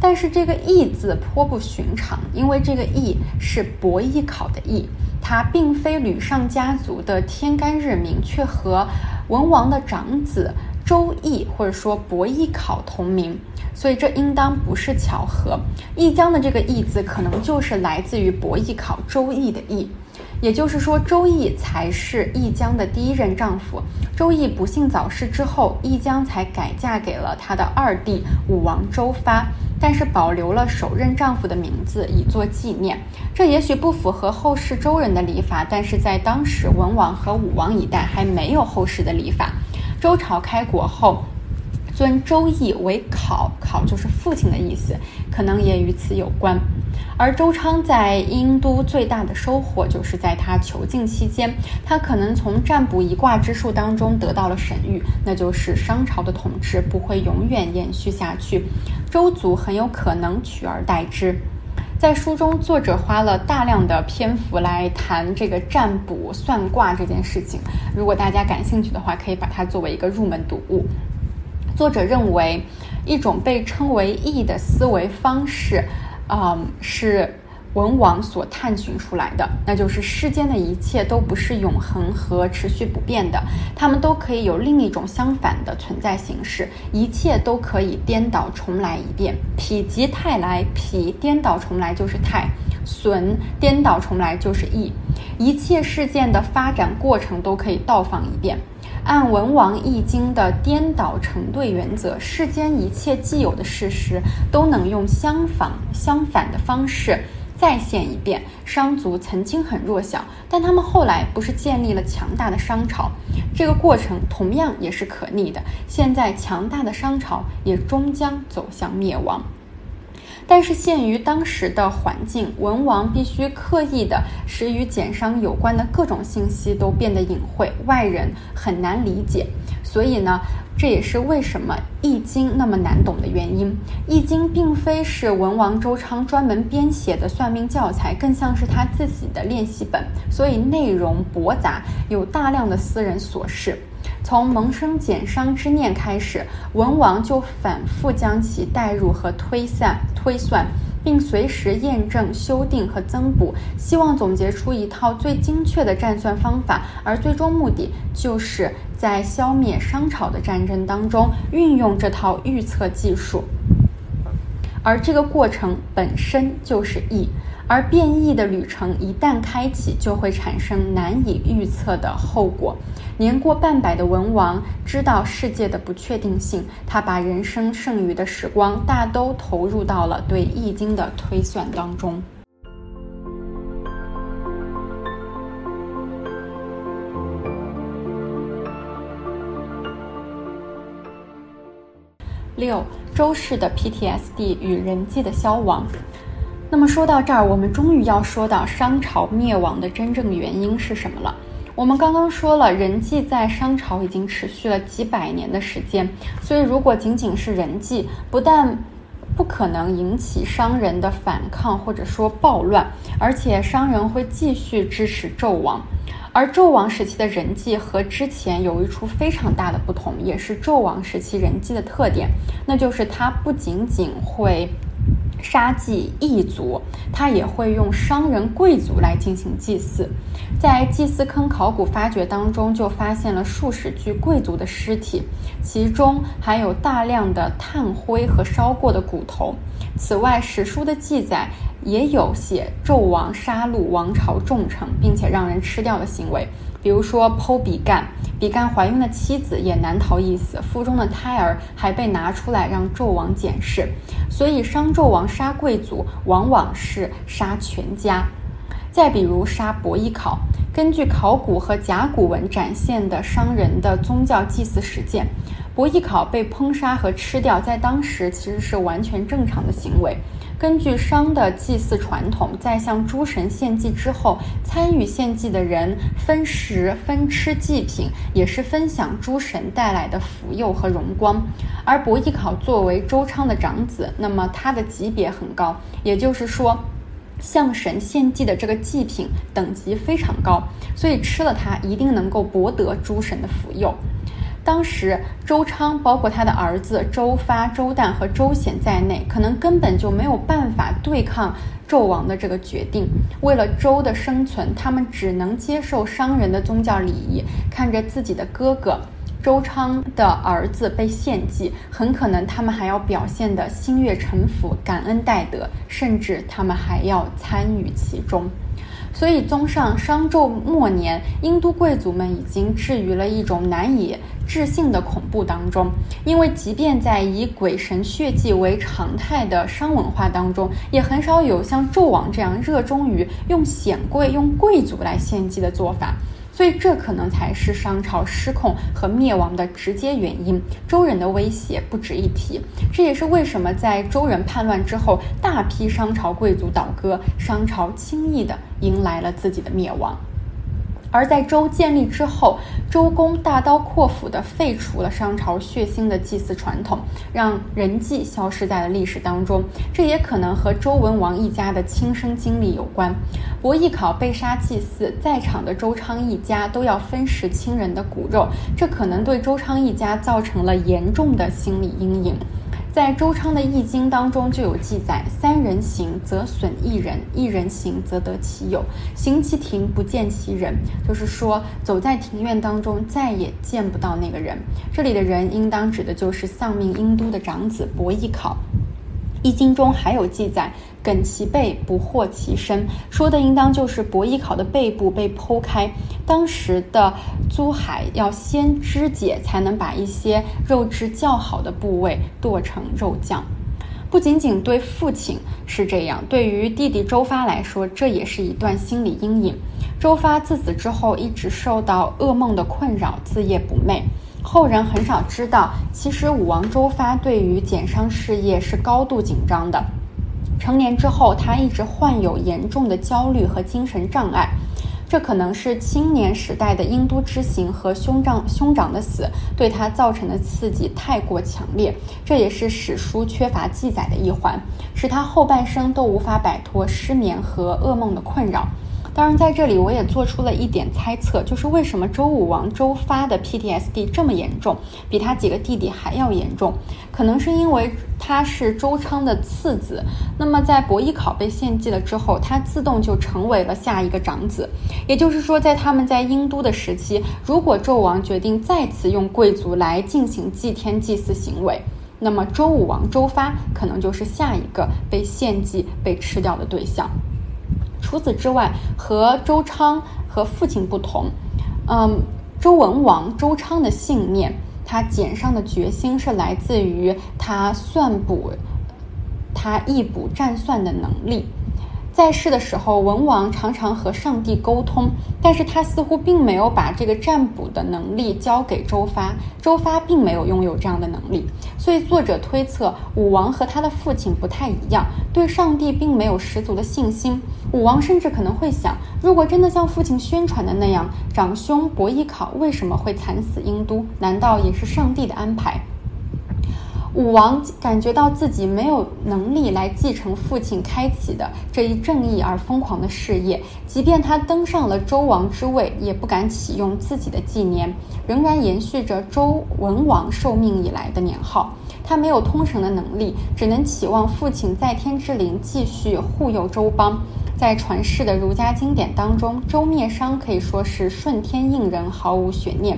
但是这个义字颇不寻常，因为这个义是伯邑考的义。他并非吕尚家族的天干日名，却和文王的长子周易或者说伯邑考同名，所以这应当不是巧合。易江的这个易字可能就是来自于伯邑考周易的易，也就是说周易才是易江的第一任丈夫。周易不幸早逝之后，易江才改嫁给了他的二弟武王周发。但是保留了首任丈夫的名字以作纪念，这也许不符合后世周人的礼法，但是在当时文王和武王一代还没有后世的礼法。周朝开国后，尊周易为考，考就是父亲的意思，可能也与此有关。而周昌在殷都最大的收获，就是在他囚禁期间，他可能从占卜一卦之术当中得到了神谕，那就是商朝的统治不会永远延续下去，周族很有可能取而代之。在书中，作者花了大量的篇幅来谈这个占卜算卦这件事情。如果大家感兴趣的话，可以把它作为一个入门读物。作者认为，一种被称为“易”的思维方式。嗯，是文王所探寻出来的，那就是世间的一切都不是永恒和持续不变的，它们都可以有另一种相反的存在形式，一切都可以颠倒重来一遍。否极泰来，否颠倒重来就是泰；损颠倒重来就是易。一切事件的发展过程都可以倒放一遍。按文王易经的颠倒成对原则，世间一切既有的事实都能用相反相反的方式再现一遍。商族曾经很弱小，但他们后来不是建立了强大的商朝？这个过程同样也是可逆的。现在强大的商朝也终将走向灭亡。但是限于当时的环境，文王必须刻意的使与减商有关的各种信息都变得隐晦，外人很难理解。所以呢，这也是为什么《易经》那么难懂的原因。《易经》并非是文王周昌专门编写的算命教材，更像是他自己的练习本，所以内容博杂，有大量的私人琐事。从萌生减商之念开始，文王就反复将其带入和推散推算，并随时验证、修订和增补，希望总结出一套最精确的战算方法。而最终目的，就是在消灭商朝的战争当中运用这套预测技术。而这个过程本身就是易。而变异的旅程一旦开启，就会产生难以预测的后果。年过半百的文王知道世界的不确定性，他把人生剩余的时光大都投入到了对《易经》的推算当中。六，周氏的 PTSD 与人际的消亡。那么说到这儿，我们终于要说到商朝灭亡的真正原因是什么了。我们刚刚说了，人际在商朝已经持续了几百年的时间，所以如果仅仅是人际，不但不可能引起商人的反抗或者说暴乱，而且商人会继续支持纣王。而纣王时期的人际和之前有一处非常大的不同，也是纣王时期人际的特点，那就是他不仅仅会。杀祭异族，他也会用商人贵族来进行祭祀。在祭祀坑考古发掘当中，就发现了数十具贵族的尸体，其中还有大量的炭灰和烧过的骨头。此外，史书的记载也有写纣王杀戮王朝重臣，并且让人吃掉的行为。比如说剖比干，比干怀孕的妻子也难逃一死，腹中的胎儿还被拿出来让纣王检视。所以商纣王杀贵族，往往是杀全家。再比如杀伯邑考，根据考古和甲骨文展现的商人的宗教祭祀实践，伯邑考被烹杀和吃掉，在当时其实是完全正常的行为。根据商的祭祀传统，在向诸神献祭之后，参与献祭的人分食分吃祭品，也是分享诸神带来的福佑和荣光。而伯邑考作为周昌的长子，那么他的级别很高，也就是说，向神献祭的这个祭品等级非常高，所以吃了它一定能够博得诸神的福佑。当时周昌，包括他的儿子周发、周旦和周显在内，可能根本就没有办法对抗纣王的这个决定。为了周的生存，他们只能接受商人的宗教礼仪，看着自己的哥哥周昌的儿子被献祭，很可能他们还要表现的心悦诚服、感恩戴德，甚至他们还要参与其中。所以，综上，商纣末年，殷都贵族们已经置于了一种难以置信的恐怖当中。因为，即便在以鬼神血祭为常态的商文化当中，也很少有像纣王这样热衷于用显贵、用贵族来献祭的做法。所以这可能才是商朝失控和灭亡的直接原因。周人的威胁不值一提，这也是为什么在周人叛乱之后，大批商朝贵族倒戈，商朝轻易的迎来了自己的灭亡。而在周建立之后，周公大刀阔斧地废除了商朝血腥的祭祀传统，让人祭消失在了历史当中。这也可能和周文王一家的亲身经历有关。伯邑考被杀祭祀，在场的周昌一家都要分食亲人的骨肉，这可能对周昌一家造成了严重的心理阴影。在周昌的《易经》当中就有记载：“三人行则损一人，一人行则得其友。行其庭不见其人。”就是说，走在庭院当中，再也见不到那个人。这里的人应当指的就是丧命殷都的长子伯邑考。易经中还有记载，梗其背，不获其身，说的应当就是伯邑考的背部被剖开。当时的租海要先肢解，才能把一些肉质较好的部位剁成肉酱。不仅仅对父亲是这样，对于弟弟周发来说，这也是一段心理阴影。周发自此之后一直受到噩梦的困扰，自夜不寐。后人很少知道，其实武王周发对于减商事业是高度紧张的。成年之后，他一直患有严重的焦虑和精神障碍，这可能是青年时代的英都之行和兄长兄长的死对他造成的刺激太过强烈，这也是史书缺乏记载的一环，使他后半生都无法摆脱失眠和噩梦的困扰。当然，在这里我也做出了一点猜测，就是为什么周武王周发的 PTSD 这么严重，比他几个弟弟还要严重？可能是因为他是周昌的次子。那么在伯邑考被献祭了之后，他自动就成为了下一个长子。也就是说，在他们在殷都的时期，如果纣王决定再次用贵族来进行祭天祭祀行为，那么周武王周发可能就是下一个被献祭、被吃掉的对象。除此之外，和周昌和父亲不同，嗯，周文王周昌的信念，他减商的决心是来自于他算卜，他易卜占算的能力。在世的时候，文王常常和上帝沟通，但是他似乎并没有把这个占卜的能力交给周发，周发并没有拥有这样的能力，所以作者推测武王和他的父亲不太一样，对上帝并没有十足的信心。武王甚至可能会想，如果真的像父亲宣传的那样，长兄伯邑考为什么会惨死殷都？难道也是上帝的安排？武王感觉到自己没有能力来继承父亲开启的这一正义而疯狂的事业，即便他登上了周王之位，也不敢启用自己的纪年，仍然延续着周文王受命以来的年号。他没有通神的能力，只能期望父亲在天之灵继续护佑周邦。在传世的儒家经典当中，周灭商可以说是顺天应人，毫无悬念。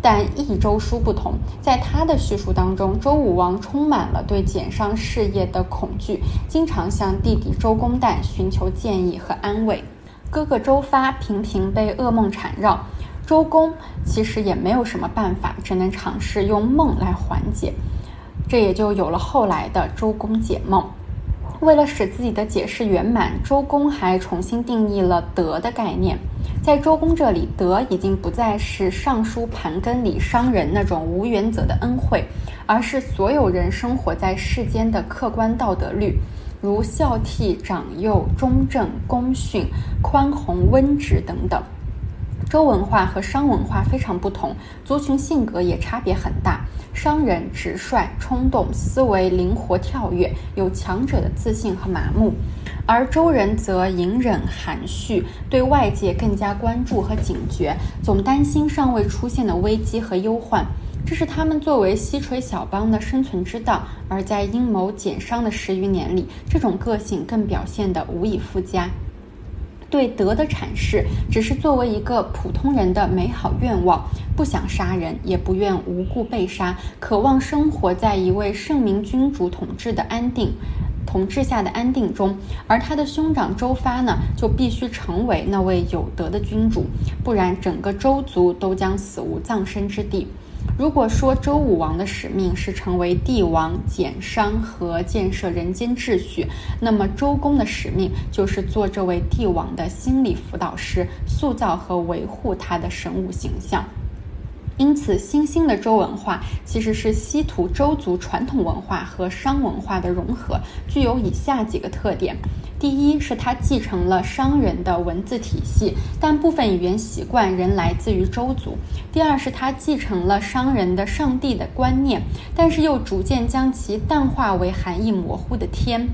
但《益周书》不同，在他的叙述当中，周武王充满了对减商事业的恐惧，经常向弟弟周公旦寻求建议和安慰。哥哥周发频频被噩梦缠绕，周公其实也没有什么办法，只能尝试用梦来缓解。这也就有了后来的周公解梦。为了使自己的解释圆满，周公还重新定义了德的概念。在周公这里，德已经不再是尚书盘庚里商人那种无原则的恩惠，而是所有人生活在世间的客观道德律，如孝悌、长幼、忠正、恭训、宽宏、温直等等。周文化和商文化非常不同，族群性格也差别很大。商人直率、冲动，思维灵活跳跃，有强者的自信和麻木；而周人则隐忍含蓄，对外界更加关注和警觉，总担心尚未出现的危机和忧患。这是他们作为西陲小邦的生存之道。而在阴谋减商的十余年里，这种个性更表现得无以复加。对德的阐释，只是作为一个普通人的美好愿望，不想杀人，也不愿无故被杀，渴望生活在一位圣明君主统治的安定统治下的安定中。而他的兄长周发呢，就必须成为那位有德的君主，不然整个周族都将死无葬身之地。如果说周武王的使命是成为帝王、减商和建设人间秩序，那么周公的使命就是做这位帝王的心理辅导师，塑造和维护他的神武形象。因此，新兴的周文化其实是稀土周族传统文化和商文化的融合，具有以下几个特点。第一是它继承了商人的文字体系，但部分语言习惯仍来自于周族。第二是它继承了商人的上帝的观念，但是又逐渐将其淡化为含义模糊的天。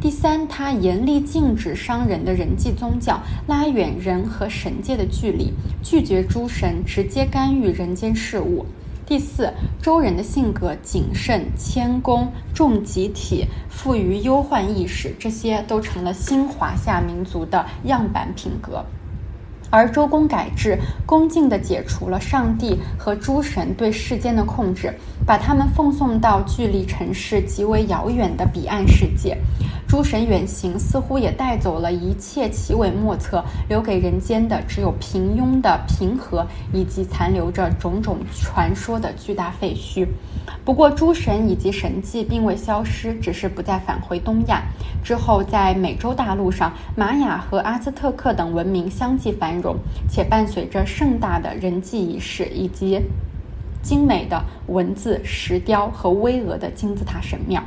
第三，它严厉禁止商人的人际宗教，拉远人和神界的距离，拒绝诸神直接干预人间事务。第四，周人的性格谨慎、谦恭、重集体、富于忧患意识，这些都成了新华夏民族的样板品格。而周公改制，恭敬地解除了上帝和诸神对世间的控制，把他们奉送到距离城市极为遥远的彼岸世界。诸神远行，似乎也带走了一切奇伟莫测，留给人间的只有平庸的平和，以及残留着种种传说的巨大废墟。不过，诸神以及神迹并未消失，只是不再返回东亚。之后，在美洲大陆上，玛雅和阿兹特克等文明相继繁荣，且伴随着盛大的人祭仪式以及精美的文字、石雕和巍峨的金字塔神庙。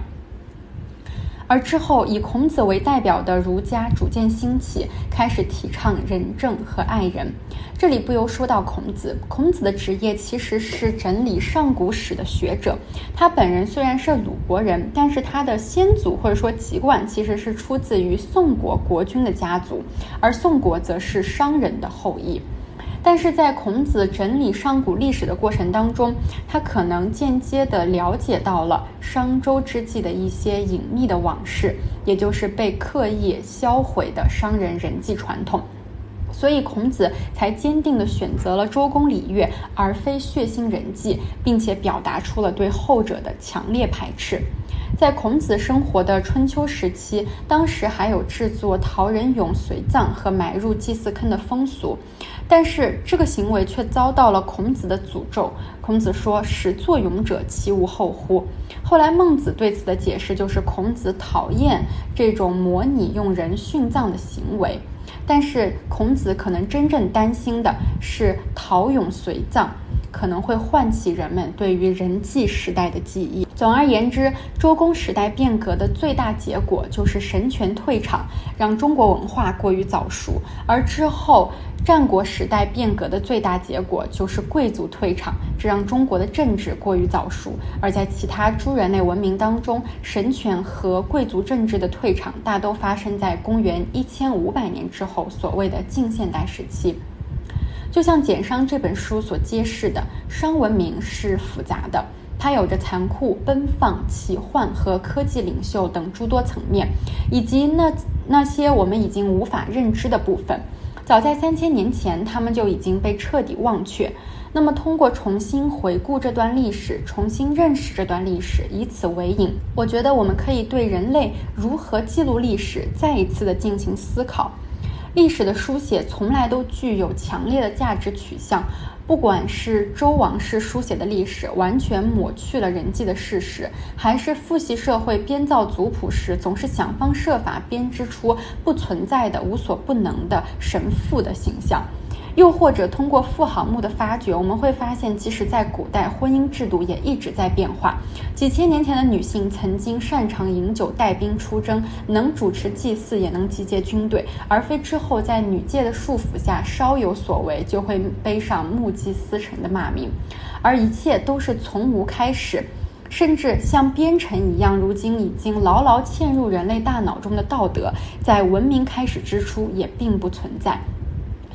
而之后，以孔子为代表的儒家逐渐兴起，开始提倡仁政和爱人。这里不由说到孔子。孔子的职业其实是整理上古史的学者。他本人虽然是鲁国人，但是他的先祖或者说籍贯其实是出自于宋国国君的家族，而宋国则是商人的后裔。但是在孔子整理上古历史的过程当中，他可能间接地了解到了商周之际的一些隐秘的往事，也就是被刻意销毁的商人人际传统，所以孔子才坚定地选择了周公礼乐而非血腥人际，并且表达出了对后者的强烈排斥。在孔子生活的春秋时期，当时还有制作陶人俑随葬和埋入祭祀坑的风俗。但是这个行为却遭到了孔子的诅咒。孔子说：“始作俑者，其无后乎？”后来孟子对此的解释就是，孔子讨厌这种模拟用人殉葬的行为。但是孔子可能真正担心的是，陶俑随葬可能会唤起人们对于人祭时代的记忆。总而言之，周公时代变革的最大结果就是神权退场，让中国文化过于早熟；而之后。战国时代变革的最大结果就是贵族退场，这让中国的政治过于早熟；而在其他诸人类文明当中，神权和贵族政治的退场大都发生在公元一千五百年之后，所谓的近现代时期。就像《简商》这本书所揭示的，商文明是复杂的，它有着残酷、奔放、奇幻和科技领袖等诸多层面，以及那那些我们已经无法认知的部分。早在三千年前，他们就已经被彻底忘却。那么，通过重新回顾这段历史，重新认识这段历史，以此为引，我觉得我们可以对人类如何记录历史再一次的进行思考。历史的书写从来都具有强烈的价值取向。不管是周王室书写的历史完全抹去了人际的事实，还是父系社会编造族谱时总是想方设法编织出不存在的、无所不能的神父的形象。又或者通过富豪墓的发掘，我们会发现，即使在古代，婚姻制度也一直在变化。几千年前的女性曾经擅长饮酒、带兵出征，能主持祭祀，也能集结军队，而非之后在女界的束缚下稍有所为就会背上目击司臣的骂名。而一切都是从无开始，甚至像编程一样，如今已经牢牢嵌入人类大脑中的道德，在文明开始之初也并不存在。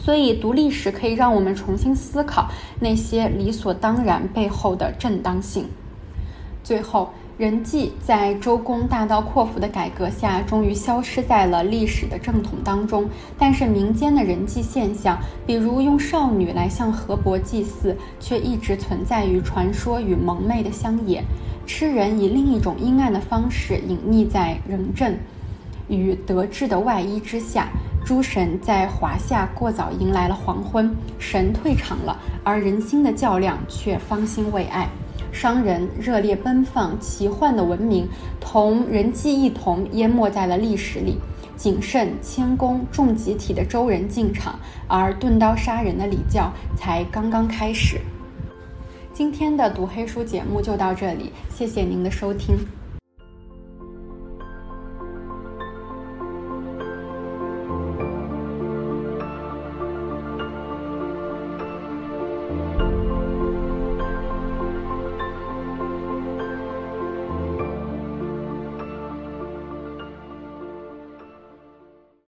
所以，读历史可以让我们重新思考那些理所当然背后的正当性。最后，人际在周公大刀阔斧的改革下，终于消失在了历史的正统当中。但是，民间的人际现象，比如用少女来向河伯祭祀，却一直存在于传说与蒙昧的乡野。吃人以另一种阴暗的方式隐匿在仁政与德治的外衣之下。诸神在华夏过早迎来了黄昏，神退场了，而人心的较量却方兴未艾。商人热烈奔放、奇幻的文明，同人迹一同淹没在了历史里。谨慎、谦恭、重集体的周人进场，而钝刀杀人的礼教才刚刚开始。今天的读黑书节目就到这里，谢谢您的收听。